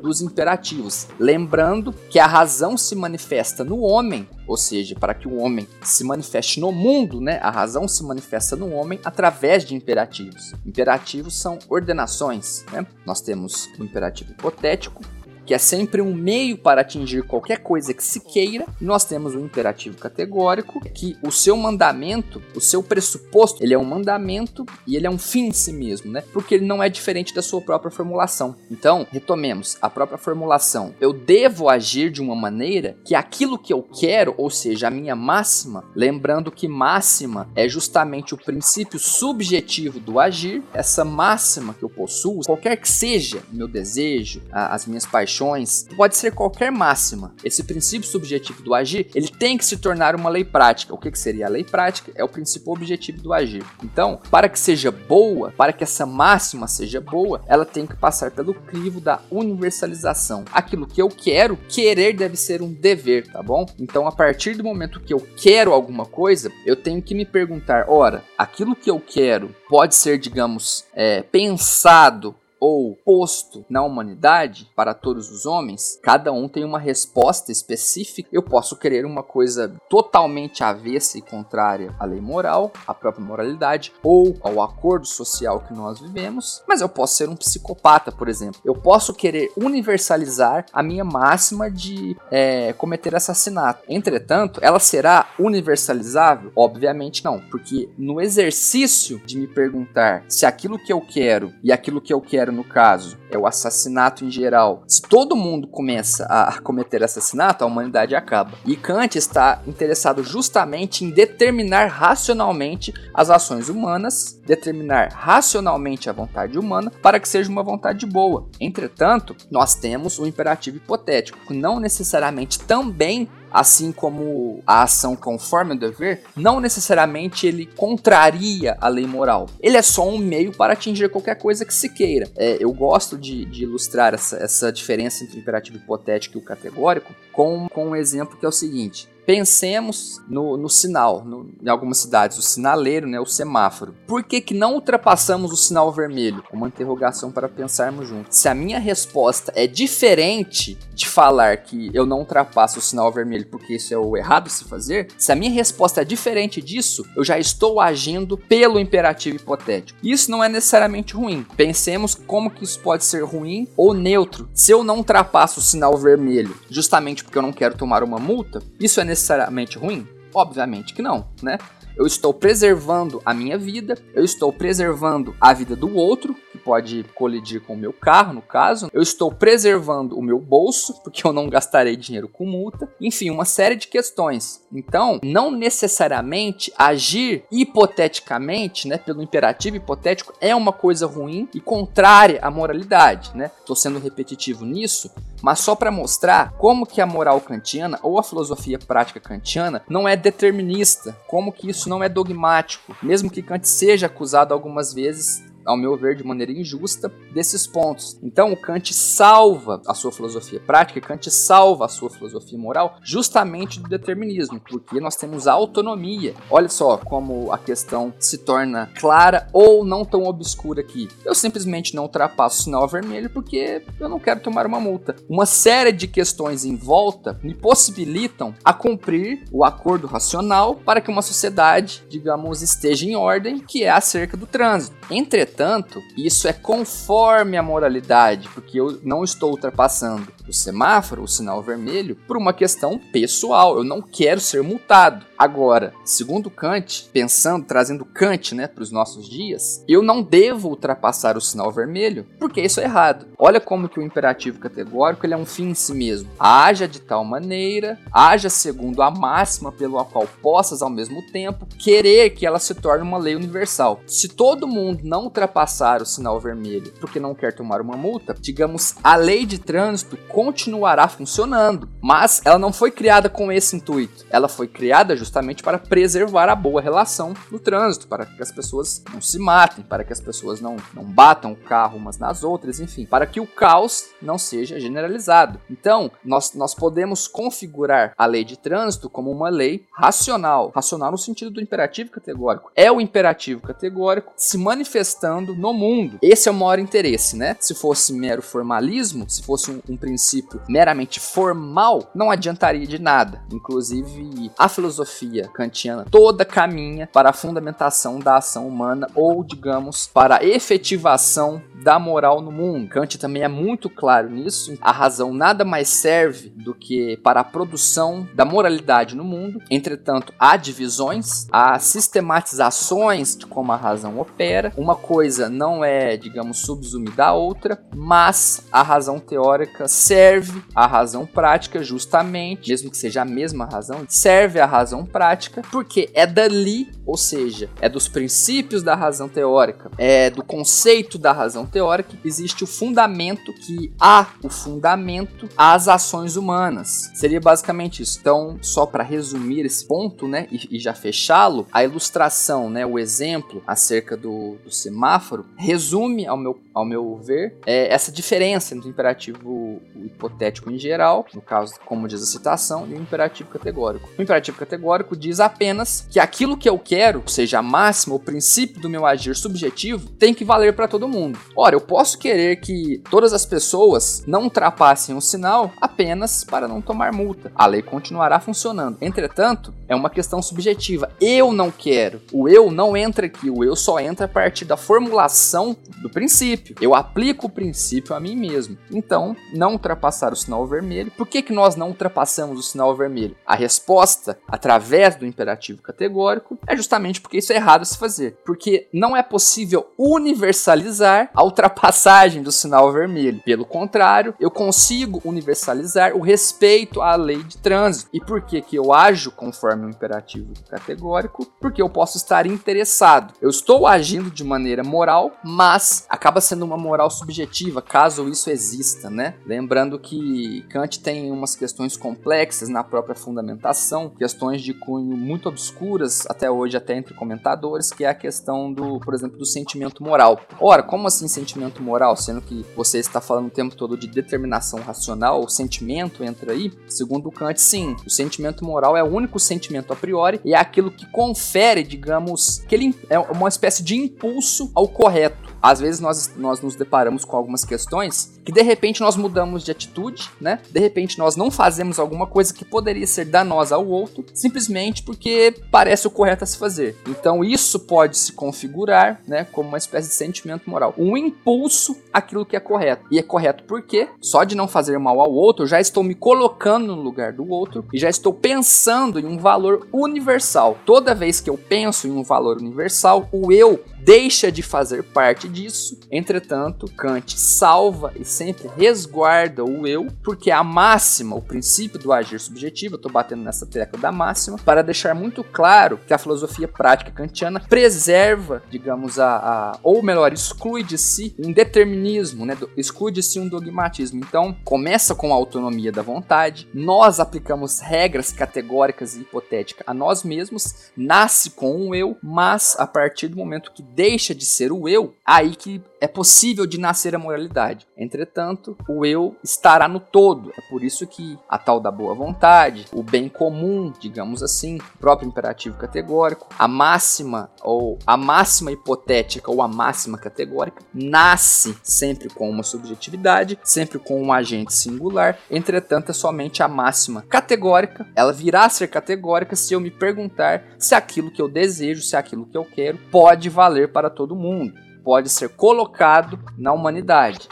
dos imperativos. Lembrando que a razão se manifesta no homem, ou seja, para que o homem se manifeste no mundo, né, a razão se manifesta no homem através de imperativos. Imperativos são ordenações. Né? Nós temos o imperativo hipotético, que é sempre um meio para atingir qualquer coisa que se queira, e nós temos o imperativo categórico, que o seu mandamento, o seu pressuposto, ele é um mandamento e ele é um fim em si mesmo, né? Porque ele não é diferente da sua própria formulação. Então, retomemos a própria formulação. Eu devo agir de uma maneira que aquilo que eu quero, ou seja, a minha máxima, lembrando que máxima é justamente o princípio subjetivo do agir, essa máxima que eu possuo, qualquer que seja meu desejo, as minhas paixões, paixões, pode ser qualquer máxima. Esse princípio subjetivo do agir, ele tem que se tornar uma lei prática. O que, que seria a lei prática? É o princípio objetivo do agir. Então, para que seja boa, para que essa máxima seja boa, ela tem que passar pelo crivo da universalização. Aquilo que eu quero, querer deve ser um dever, tá bom? Então, a partir do momento que eu quero alguma coisa, eu tenho que me perguntar: ora, aquilo que eu quero pode ser, digamos, é, pensado ou posto na humanidade para todos os homens, cada um tem uma resposta específica. Eu posso querer uma coisa totalmente avessa e contrária à lei moral, à própria moralidade ou ao acordo social que nós vivemos, mas eu posso ser um psicopata, por exemplo. Eu posso querer universalizar a minha máxima de é, cometer assassinato. Entretanto, ela será universalizável? Obviamente não, porque no exercício de me perguntar se aquilo que eu quero e aquilo que eu quero no caso, é o assassinato em geral. Se todo mundo começa a cometer assassinato, a humanidade acaba. E Kant está interessado justamente em determinar racionalmente as ações humanas, determinar racionalmente a vontade humana para que seja uma vontade boa. Entretanto, nós temos o imperativo hipotético, que não necessariamente também assim como a ação conforme o dever, não necessariamente ele contraria a lei moral. Ele é só um meio para atingir qualquer coisa que se queira. É, eu gosto de, de ilustrar essa, essa diferença entre o imperativo hipotético e o categórico com, com um exemplo que é o seguinte. Pensemos no, no sinal, no, em algumas cidades, o sinaleiro, né, o semáforo. Por que, que não ultrapassamos o sinal vermelho? Uma interrogação para pensarmos juntos. Se a minha resposta é diferente de falar que eu não ultrapasso o sinal vermelho porque isso é o errado se fazer, se a minha resposta é diferente disso, eu já estou agindo pelo imperativo hipotético. Isso não é necessariamente ruim. Pensemos como que isso pode ser ruim ou neutro. Se eu não ultrapasso o sinal vermelho justamente porque eu não quero tomar uma multa, isso é necessariamente ruim? Obviamente que não, né? Eu estou preservando a minha vida, eu estou preservando a vida do outro, que pode colidir com o meu carro, no caso. Eu estou preservando o meu bolso, porque eu não gastarei dinheiro com multa. Enfim, uma série de questões. Então, não necessariamente agir hipoteticamente, né, pelo imperativo hipotético, é uma coisa ruim e contrária à moralidade, né? Estou sendo repetitivo nisso, mas só para mostrar como que a moral kantiana ou a filosofia prática kantiana não é determinista, como que isso não é dogmático, mesmo que Kant seja acusado algumas vezes ao meu ver, de maneira injusta, desses pontos. Então, Kant salva a sua filosofia prática, Kant salva a sua filosofia moral, justamente do determinismo, porque nós temos a autonomia. Olha só como a questão se torna clara ou não tão obscura aqui. Eu simplesmente não ultrapasso o sinal vermelho porque eu não quero tomar uma multa. Uma série de questões em volta me possibilitam a cumprir o acordo racional para que uma sociedade, digamos, esteja em ordem, que é acerca do trânsito. Entretanto, Entretanto, isso é conforme a moralidade, porque eu não estou ultrapassando o semáforo, o sinal vermelho, por uma questão pessoal. Eu não quero ser multado. Agora, segundo Kant, pensando, trazendo Kant né, para os nossos dias, eu não devo ultrapassar o sinal vermelho, porque isso é errado. Olha como que o imperativo categórico ele é um fim em si mesmo. Haja de tal maneira, haja segundo a máxima pelo qual possas ao mesmo tempo querer que ela se torne uma lei universal. Se todo mundo não ultrapassar o sinal vermelho porque não quer tomar uma multa, digamos, a lei de trânsito continuará funcionando, mas ela não foi criada com esse intuito. Ela foi criada justamente para preservar a boa relação no trânsito, para que as pessoas não se matem, para que as pessoas não, não batam o carro umas nas outras, enfim, para que o caos não seja generalizado. Então, nós, nós podemos configurar a lei de trânsito como uma lei racional, racional no sentido do imperativo categórico. É o imperativo categórico se manifestando no mundo. Esse é o maior interesse, né? Se fosse mero formalismo, se fosse um, um princípio meramente formal, não adiantaria de nada. Inclusive, a filosofia kantiana toda caminha para a fundamentação da ação humana ou, digamos, para a efetivação da moral no mundo. Kant também é muito claro nisso. A razão nada mais serve do que para a produção da moralidade no mundo. Entretanto, há divisões, há sistematizações de como a razão opera. Uma coisa não é, digamos, subsumida à outra, mas a razão teórica serve à razão prática justamente, mesmo que seja a mesma razão, serve à razão prática, porque é dali, ou seja, é dos princípios da razão teórica, é do conceito da razão teórica, existe o fundamento que há o fundamento às ações humanas. Seria basicamente isso. Então, só para resumir esse ponto, né, e, e já fechá-lo, a ilustração, né, o exemplo acerca do, do semáforo resume, ao meu, ao meu ver, é, essa diferença entre o imperativo hipotético em geral, no caso, como diz a citação, e o imperativo categórico. O imperativo categórico diz apenas que aquilo que eu quero, seja a máxima, o princípio do meu agir subjetivo, tem que valer para todo mundo. Ora, eu posso querer que todas as pessoas não ultrapassem o sinal apenas para não tomar multa. A lei continuará funcionando. Entretanto, é uma questão subjetiva. Eu não quero. O eu não entra aqui. O eu só entra a partir da formulação do princípio. Eu aplico o princípio a mim mesmo. Então, não ultrapassar o sinal vermelho. Por que, que nós não ultrapassamos o sinal vermelho? A resposta, através do imperativo categórico, é justamente porque isso é errado se fazer. Porque não é possível universalizar a ultrapassagem do sinal vermelho. Pelo contrário, eu consigo universalizar o respeito à lei de trânsito. E por que, que eu ajo conforme o imperativo categórico? Porque eu posso estar interessado. Eu estou agindo de maneira moral, mas acaba sendo uma moral subjetiva, caso isso exista, né? Lembrando que Kant tem umas questões complexas na própria fundamentação, questões de cunho muito obscuras até hoje, até entre comentadores, que é a questão do, por exemplo, do sentimento moral. Ora, como assim sentimento moral? Sendo que você está falando o tempo todo de determinação racional, o sentimento entra aí? Segundo Kant, sim. O sentimento moral é o único sentimento a priori e é aquilo que confere, digamos, que ele é uma espécie de impulso ao correto às vezes nós, nós nos deparamos com algumas questões que de repente nós mudamos de atitude, né? De repente nós não fazemos alguma coisa que poderia ser danosa ao outro, simplesmente porque parece o correto a se fazer. Então isso pode se configurar, né, como uma espécie de sentimento moral, um impulso àquilo que é correto. E é correto porque só de não fazer mal ao outro, eu já estou me colocando no lugar do outro e já estou pensando em um valor universal. Toda vez que eu penso em um valor universal, o eu deixa de fazer parte disso. Entretanto, Kant salva e sempre resguarda o eu, porque a máxima, o princípio do agir subjetivo, eu estou batendo nessa tecla da máxima, para deixar muito claro que a filosofia prática kantiana preserva, digamos, a, a ou melhor, exclui de si um determinismo, né? exclui de si um dogmatismo. Então, começa com a autonomia da vontade, nós aplicamos regras categóricas e hipotéticas a nós mesmos, nasce com um eu, mas a partir do momento que deixa de ser o eu, aí que é possível de nascer a moralidade. Entretanto, o eu estará no todo. É por isso que a tal da boa vontade, o bem comum, digamos assim, o próprio imperativo categórico, a máxima ou a máxima hipotética ou a máxima categórica nasce sempre com uma subjetividade, sempre com um agente singular. Entretanto, é somente a máxima categórica. Ela virá a ser categórica se eu me perguntar se aquilo que eu desejo, se aquilo que eu quero pode valer para todo mundo, pode ser colocado na humanidade.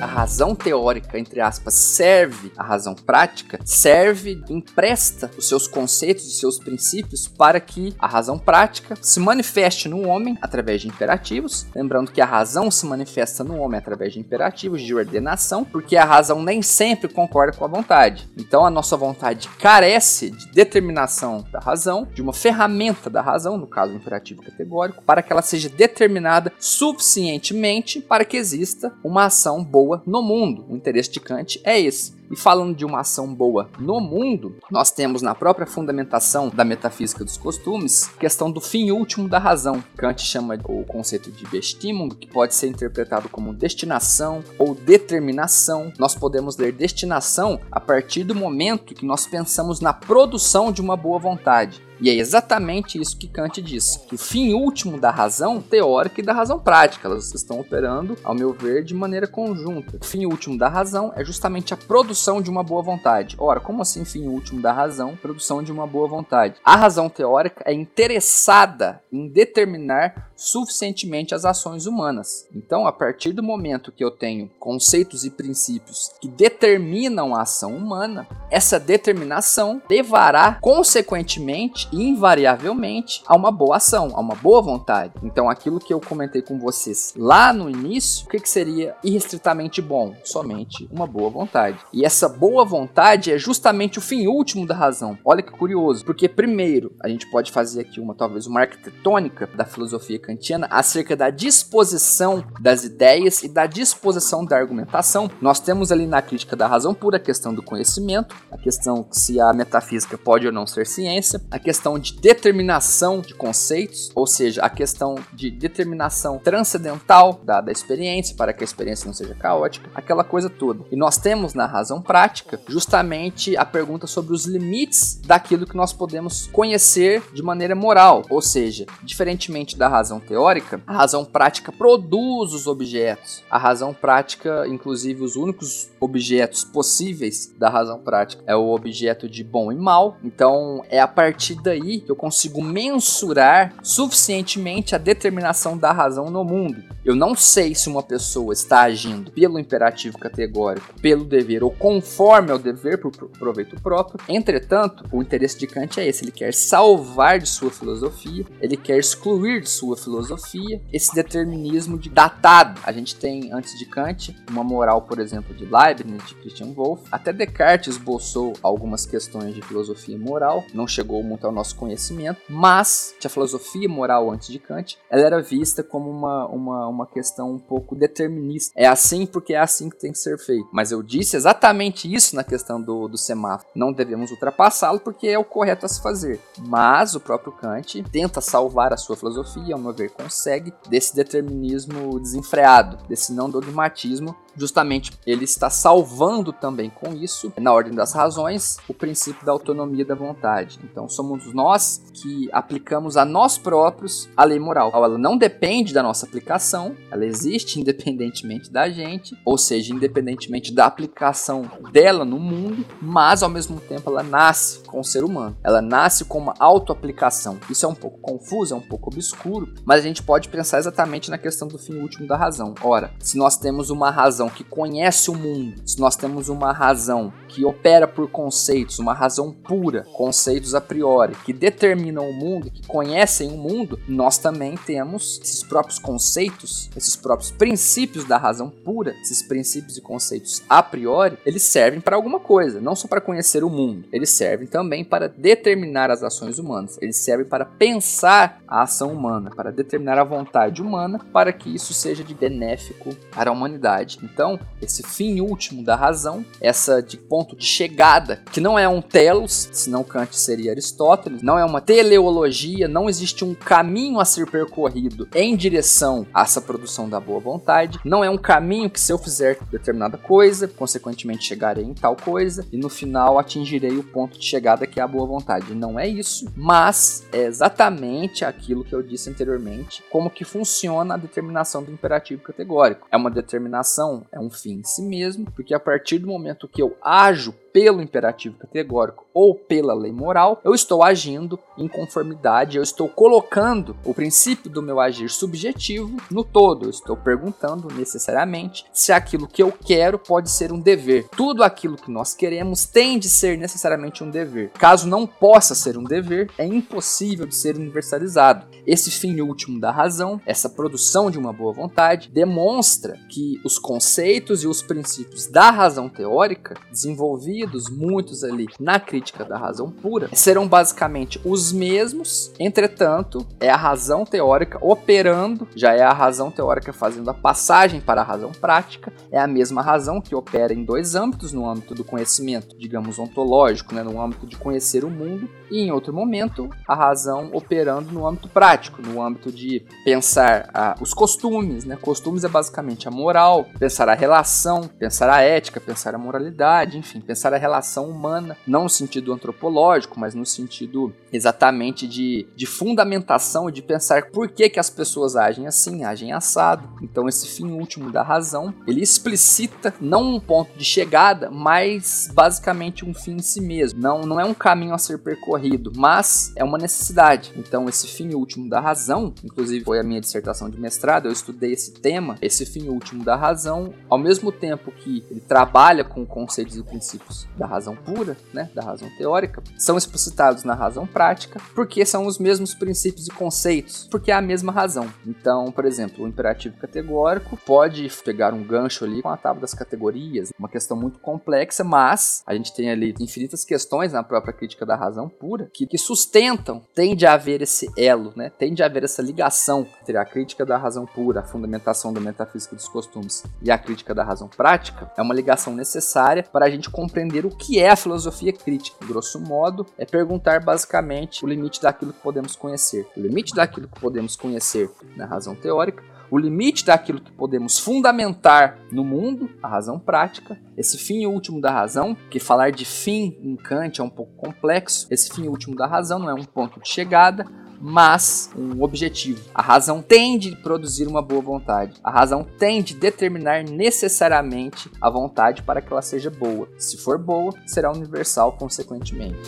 A razão teórica, entre aspas, serve a razão prática, serve, empresta os seus conceitos, os seus princípios para que a razão prática se manifeste no homem através de imperativos. Lembrando que a razão se manifesta no homem através de imperativos de ordenação, porque a razão nem sempre concorda com a vontade. Então a nossa vontade carece de determinação da razão, de uma ferramenta da razão, no caso imperativo categórico, para que ela seja determinada suficientemente para que exista uma ação boa no mundo. O interesse de Kant é esse. E falando de uma ação boa no mundo, nós temos na própria fundamentação da metafísica dos costumes questão do fim último da razão. Kant chama o conceito de vestímulo, que pode ser interpretado como destinação ou determinação. Nós podemos ler destinação a partir do momento que nós pensamos na produção de uma boa vontade. E é exatamente isso que Kant diz, que o fim último da razão teórica e da razão prática, elas estão operando, ao meu ver, de maneira conjunta. O fim último da razão é justamente a produção de uma boa vontade. Ora, como assim fim último da razão? Produção de uma boa vontade. A razão teórica é interessada em determinar suficientemente as ações humanas. Então, a partir do momento que eu tenho conceitos e princípios que determinam a ação humana, essa determinação levará consequentemente e invariavelmente a uma boa ação, a uma boa vontade. Então, aquilo que eu comentei com vocês lá no início, o que, que seria irrestritamente bom? Somente uma boa vontade. E essa boa vontade é justamente o fim último da razão. Olha que curioso, porque primeiro a gente pode fazer aqui uma talvez uma arquitetônica da filosofia kantiana acerca da disposição das ideias e da disposição da argumentação. Nós temos ali na crítica da razão pura a questão do conhecimento, a questão se a metafísica pode ou não ser ciência, a questão de determinação de conceitos, ou seja, a questão de determinação transcendental da, da experiência para que a experiência não seja caótica, aquela coisa toda. E nós temos na razão prática justamente a pergunta sobre os limites daquilo que nós podemos conhecer de maneira moral, ou seja, diferentemente da razão teórica, a razão prática produz os objetos. A razão prática, inclusive os únicos objetos possíveis da razão prática, é o objeto de bom e mal. Então, é a partir daí que eu consigo mensurar suficientemente a determinação da razão no mundo. Eu não sei se uma pessoa está agindo pelo imperativo categórico, pelo dever ou conforme ao dever por proveito próprio. Entretanto, o interesse de Kant é esse: ele quer salvar de sua filosofia, ele quer excluir de sua filosofia esse determinismo de datado. A gente tem, antes de Kant, uma moral, por exemplo, de Leibniz, de Christian Wolff. Até Descartes esboçou algumas questões de filosofia moral, não chegou muito ao nosso conhecimento, mas a filosofia moral antes de Kant, ela era vista como uma, uma, uma questão um pouco determinista. É assim porque é assim que tem que ser feito. Mas eu disse exatamente isso na questão do, do semáforo. Não devemos ultrapassá-lo porque é o correto a se fazer. Mas o próprio Kant tenta salvar a sua filosofia, ao meu ver, consegue desse determinismo desenfreado, desse não dogmatismo Justamente ele está salvando também com isso, na ordem das razões, o princípio da autonomia da vontade. Então somos nós que aplicamos a nós próprios a lei moral. Ela não depende da nossa aplicação, ela existe independentemente da gente, ou seja, independentemente da aplicação dela no mundo, mas ao mesmo tempo ela nasce com o ser humano. Ela nasce com uma autoaplicação. Isso é um pouco confuso, é um pouco obscuro, mas a gente pode pensar exatamente na questão do fim último da razão. Ora, se nós temos uma razão que conhece o mundo, se nós temos uma razão que opera por conceitos, uma razão pura, conceitos a priori, que determinam o mundo, que conhecem o mundo, nós também temos esses próprios conceitos, esses próprios princípios da razão pura, esses princípios e conceitos a priori, eles servem para alguma coisa, não só para conhecer o mundo, eles servem também para determinar as ações humanas, eles servem para pensar a ação humana, para determinar a vontade humana, para que isso seja de benéfico para a humanidade. Então, esse fim último da razão, essa de ponto de chegada, que não é um telos, senão Kant seria Aristóteles, não é uma teleologia, não existe um caminho a ser percorrido em direção a essa produção da boa vontade, não é um caminho que se eu fizer determinada coisa, consequentemente chegarei em tal coisa e no final atingirei o ponto de chegada que é a boa vontade. Não é isso, mas é exatamente aquilo que eu disse anteriormente, como que funciona a determinação do imperativo categórico. É uma determinação é um fim em si mesmo, porque a partir do momento que eu ajo pelo imperativo categórico ou pela lei moral, eu estou agindo em conformidade, eu estou colocando o princípio do meu agir subjetivo no todo. Eu estou perguntando necessariamente se aquilo que eu quero pode ser um dever. Tudo aquilo que nós queremos tem de ser necessariamente um dever. Caso não possa ser um dever, é impossível de ser universalizado. Esse fim último da razão, essa produção de uma boa vontade, demonstra que os conceitos e os princípios da razão teórica, desenvolvidos muitos ali na crítica da razão pura, serão basicamente os mesmos, entretanto, é a razão teórica operando, já é a razão teórica fazendo a passagem para a razão prática, é a mesma razão que opera em dois âmbitos, no âmbito do conhecimento, digamos, ontológico, né, no âmbito de conhecer o mundo, e em outro momento, a razão operando no âmbito prático, no âmbito de pensar ah, os costumes, né? Costumes é basicamente a moral, pensar a relação, pensar a ética, pensar a moralidade, enfim, pensar a relação humana, não no sentido antropológico, mas no sentido exatamente de, de fundamentação de pensar por que, que as pessoas agem assim, agem assado. Então, esse fim último da razão, ele explicita não um ponto de chegada, mas basicamente um fim em si mesmo. Não, não é um caminho a ser percorrido, mas é uma necessidade. Então, esse fim último da razão, inclusive foi a minha dissertação de mestrado, eu estudei esse tema, esse fim último da razão, ao mesmo tempo que ele trabalha com conceitos e princípios da razão pura, né, da razão teórica, são explicitados na razão prática, porque são os mesmos princípios e conceitos, porque é a mesma razão. Então, por exemplo, o imperativo categórico pode pegar um gancho ali com a tábua das categorias, uma questão muito complexa, mas a gente tem ali infinitas questões na própria crítica da razão pura que, que sustentam, tem de haver esse elo, né? Tem de haver essa ligação entre a crítica da razão pura, a fundamentação da metafísica dos costumes e a crítica da razão prática, é uma ligação necessária para a gente compreender o que é a filosofia crítica. Grosso modo, é perguntar basicamente o limite daquilo que podemos conhecer. O limite daquilo que podemos conhecer na razão teórica o limite daquilo que podemos fundamentar no mundo, a razão prática, esse fim último da razão, que falar de fim em Kant é um pouco complexo, esse fim último da razão não é um ponto de chegada, mas um objetivo. A razão tem de produzir uma boa vontade. A razão tem de determinar necessariamente a vontade para que ela seja boa. Se for boa, será universal consequentemente.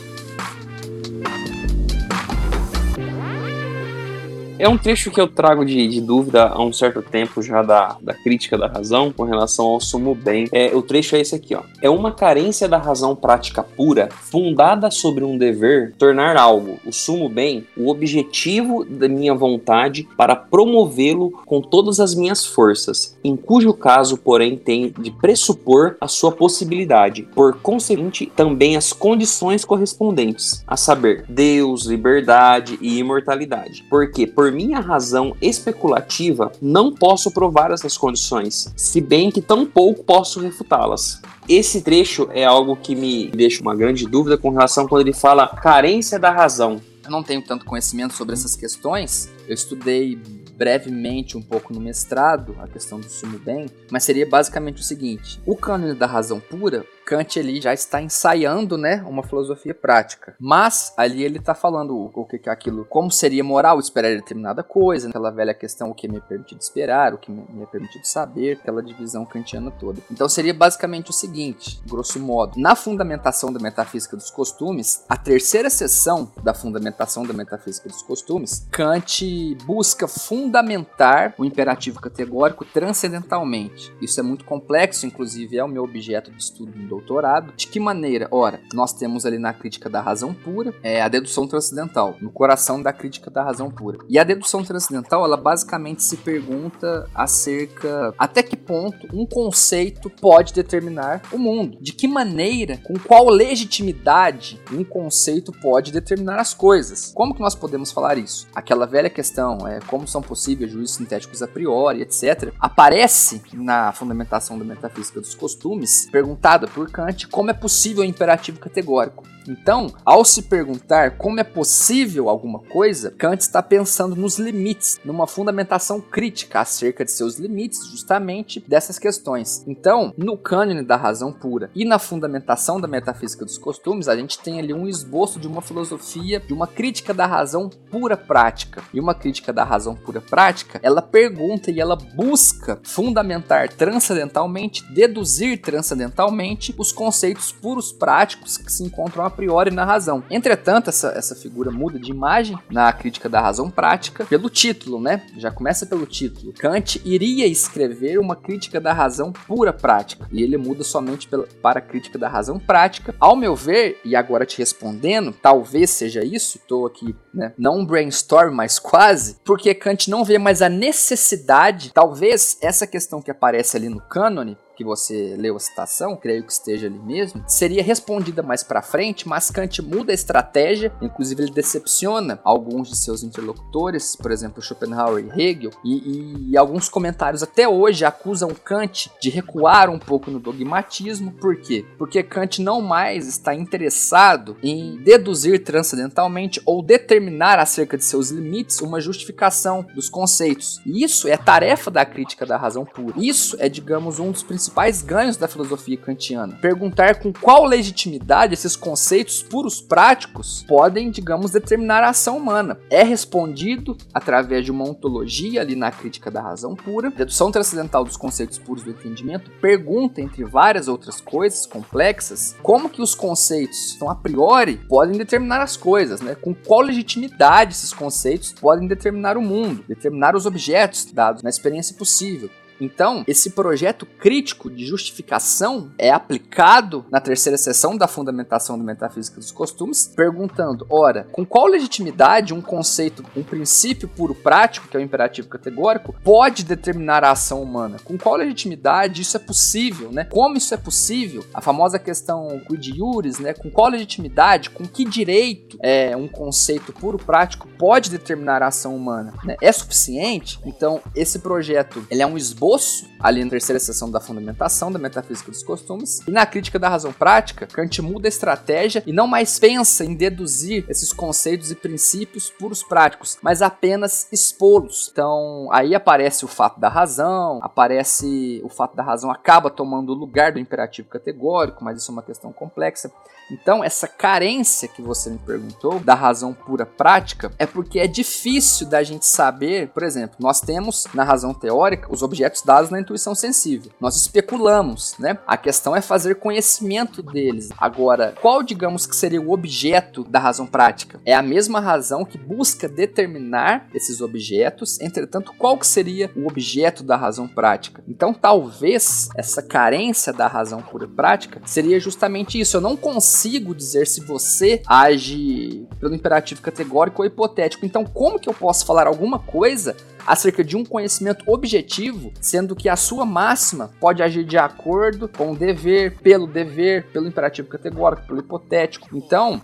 É um trecho que eu trago de, de, dúvida há um certo tempo já da, da crítica da razão com relação ao sumo bem. É, o trecho é esse aqui, ó. É uma carência da razão prática pura, fundada sobre um dever, tornar algo, o sumo bem, o objetivo da minha vontade para promovê-lo com todas as minhas forças, em cujo caso, porém, tem de pressupor a sua possibilidade, por conseguinte, também as condições correspondentes, a saber, Deus, liberdade e imortalidade. Porque, por minha razão especulativa, não posso provar essas condições, se bem que tão pouco posso refutá-las. Esse trecho é algo que me deixa uma grande dúvida com relação quando ele fala carência da razão. Eu não tenho tanto conhecimento sobre essas questões. Eu estudei brevemente um pouco no mestrado a questão do sumo bem, mas seria basicamente o seguinte: o cânone da razão pura Kant ali já está ensaiando, né, uma filosofia prática. Mas ali ele está falando o, que, que é aquilo, como seria moral esperar determinada coisa, aquela velha questão o que me é permitido esperar, o que me é permitido saber, aquela divisão kantiana toda. Então seria basicamente o seguinte, grosso modo, na fundamentação da metafísica dos costumes, a terceira seção da fundamentação da metafísica dos costumes, Kant busca fundamentar o imperativo categórico transcendentalmente. Isso é muito complexo, inclusive é o meu objeto de estudo doutorado. De que maneira? Ora, nós temos ali na crítica da razão pura é a dedução transcendental, no coração da crítica da razão pura. E a dedução transcendental, ela basicamente se pergunta acerca até que ponto um conceito pode determinar o mundo. De que maneira, com qual legitimidade um conceito pode determinar as coisas. Como que nós podemos falar isso? Aquela velha questão é como são possíveis juízos sintéticos a priori, etc. Aparece na fundamentação da metafísica dos costumes, perguntada por por Kant como é possível o imperativo categórico. Então, ao se perguntar como é possível alguma coisa, Kant está pensando nos limites, numa fundamentação crítica acerca de seus limites, justamente dessas questões. Então, no cânone da razão pura e na fundamentação da metafísica dos costumes, a gente tem ali um esboço de uma filosofia, de uma crítica da razão pura prática. E uma crítica da razão pura prática, ela pergunta e ela busca fundamentar transcendentalmente, deduzir transcendentalmente os conceitos puros práticos que se encontram a priori na razão. Entretanto, essa, essa figura muda de imagem na crítica da razão prática pelo título, né? Já começa pelo título. Kant iria escrever uma crítica da razão pura prática e ele muda somente pela, para a crítica da razão prática. Ao meu ver, e agora te respondendo, talvez seja isso, estou aqui, né? Não um brainstorm, mas quase, porque Kant não vê mais a necessidade, talvez essa questão que aparece ali no cânone, que você leu a citação, creio que esteja ali mesmo, seria respondida mais para frente, mas Kant muda a estratégia, inclusive ele decepciona alguns de seus interlocutores, por exemplo, Schopenhauer e Hegel, e, e, e alguns comentários até hoje acusam Kant de recuar um pouco no dogmatismo, por quê? Porque Kant não mais está interessado em deduzir transcendentalmente ou determinar acerca de seus limites uma justificação dos conceitos. Isso é tarefa da crítica da razão pura. Isso é, digamos, um dos principais principais ganhos da filosofia kantiana. Perguntar com qual legitimidade esses conceitos puros práticos podem, digamos, determinar a ação humana. É respondido através de uma ontologia ali na crítica da razão pura, dedução transcendental dos conceitos puros do entendimento, pergunta entre várias outras coisas complexas, como que os conceitos, então a priori, podem determinar as coisas, né? Com qual legitimidade esses conceitos podem determinar o mundo, determinar os objetos dados na experiência possível. Então, esse projeto crítico de justificação é aplicado na terceira seção da Fundamentação da Metafísica dos Costumes, perguntando: ora, com qual legitimidade um conceito, um princípio puro prático, que é o imperativo categórico, pode determinar a ação humana? Com qual legitimidade isso é possível, né? Como isso é possível? A famosa questão quid iuris, né? Com qual legitimidade, com que direito é, um conceito puro prático pode determinar a ação humana? Né? É suficiente? Então, esse projeto, ele é um esboço ali na terceira seção da fundamentação da metafísica dos costumes, e na crítica da razão prática, Kant muda a estratégia e não mais pensa em deduzir esses conceitos e princípios puros práticos, mas apenas expô-los. Então, aí aparece o fato da razão, aparece o fato da razão acaba tomando o lugar do imperativo categórico, mas isso é uma questão complexa. Então, essa carência que você me perguntou da razão pura prática é porque é difícil da gente saber, por exemplo, nós temos na razão teórica os objetos dados na intuição sensível. Nós especulamos, né? A questão é fazer conhecimento deles. Agora, qual digamos que seria o objeto da razão prática? É a mesma razão que busca determinar esses objetos, entretanto, qual que seria o objeto da razão prática? Então, talvez essa carência da razão pura prática seria justamente isso. Eu não consigo consigo dizer se você age pelo imperativo categórico ou hipotético. Então, como que eu posso falar alguma coisa acerca de um conhecimento objetivo, sendo que a sua máxima pode agir de acordo com o dever, pelo dever, pelo imperativo categórico, pelo hipotético. Então,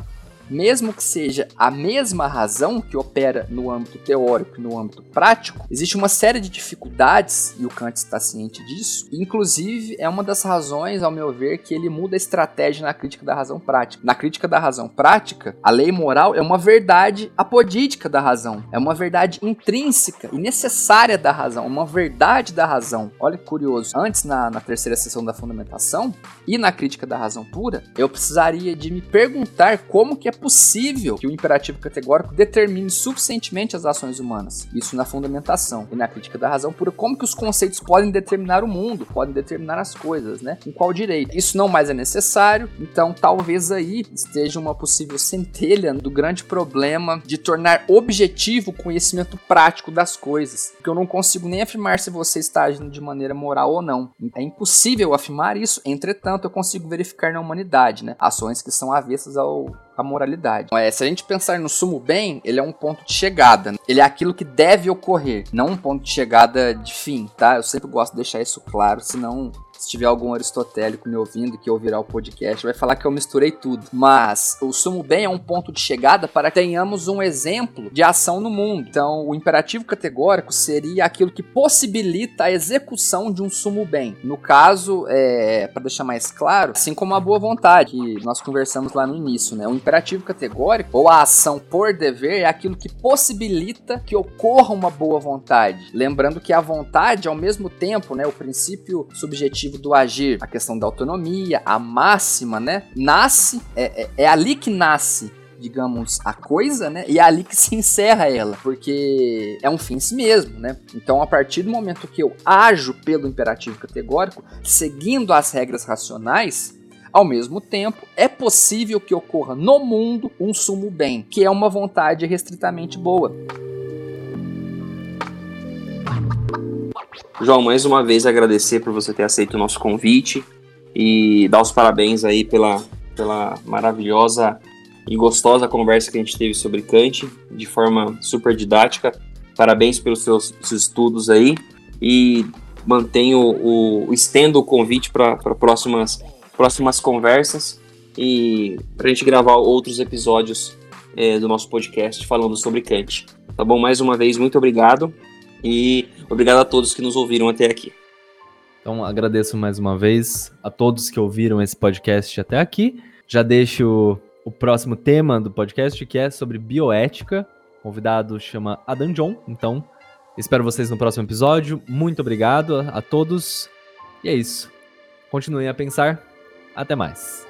mesmo que seja a mesma razão que opera no âmbito teórico e no âmbito prático, existe uma série de dificuldades, e o Kant está ciente disso, inclusive é uma das razões, ao meu ver, que ele muda a estratégia na crítica da razão prática. Na crítica da razão prática, a lei moral é uma verdade apodítica da razão, é uma verdade intrínseca e necessária da razão, uma verdade da razão. Olha que curioso, antes na, na terceira sessão da fundamentação e na crítica da razão pura, eu precisaria de me perguntar como que é possível que o imperativo categórico determine suficientemente as ações humanas. Isso na fundamentação e na crítica da razão pura, como que os conceitos podem determinar o mundo, podem determinar as coisas, né? Com qual direito? Isso não mais é necessário, então talvez aí esteja uma possível centelha do grande problema de tornar objetivo o conhecimento prático das coisas. Porque eu não consigo nem afirmar se você está agindo de maneira moral ou não. É impossível afirmar isso, entretanto, eu consigo verificar na humanidade, né? Ações que são avessas ao a moralidade. É, se a gente pensar no sumo bem, ele é um ponto de chegada. Ele é aquilo que deve ocorrer, não um ponto de chegada de fim, tá? Eu sempre gosto de deixar isso claro, senão se tiver algum aristotélico me ouvindo que ouvirá o podcast, vai falar que eu misturei tudo. Mas o sumo bem é um ponto de chegada para que tenhamos um exemplo de ação no mundo. Então, o imperativo categórico seria aquilo que possibilita a execução de um sumo bem. No caso, é, para deixar mais claro, assim como a boa vontade, que nós conversamos lá no início, né? O imperativo categórico ou a ação por dever é aquilo que possibilita que ocorra uma boa vontade. Lembrando que a vontade, ao mesmo tempo, né, o princípio subjetivo objetivo do agir, a questão da autonomia, a máxima, né? Nasce, é, é, é ali que nasce digamos, a coisa, né? E é ali que <laughs> se encerra ela, porque é um fim em si mesmo, né? Então, a partir do momento que eu ajo pelo imperativo categórico, seguindo as regras racionais, Ao mesmo tempo, é possível que ocorra no mundo um sumo bem, que é uma vontade restritamente boa. João, mais uma vez agradecer por você ter aceito o nosso convite e dar os parabéns aí pela, pela maravilhosa e gostosa conversa que a gente teve sobre Kant, de forma super didática. Parabéns pelos seus, seus estudos aí e mantenho o, o estendo o convite para próximas, próximas conversas e para a gente gravar outros episódios é, do nosso podcast falando sobre Kant. Tá bom? Mais uma vez, muito obrigado e obrigado a todos que nos ouviram até aqui. Então, agradeço mais uma vez a todos que ouviram esse podcast até aqui. Já deixo o próximo tema do podcast, que é sobre bioética. O convidado chama Adam John. Então, espero vocês no próximo episódio. Muito obrigado a todos. E é isso. Continuem a pensar. Até mais.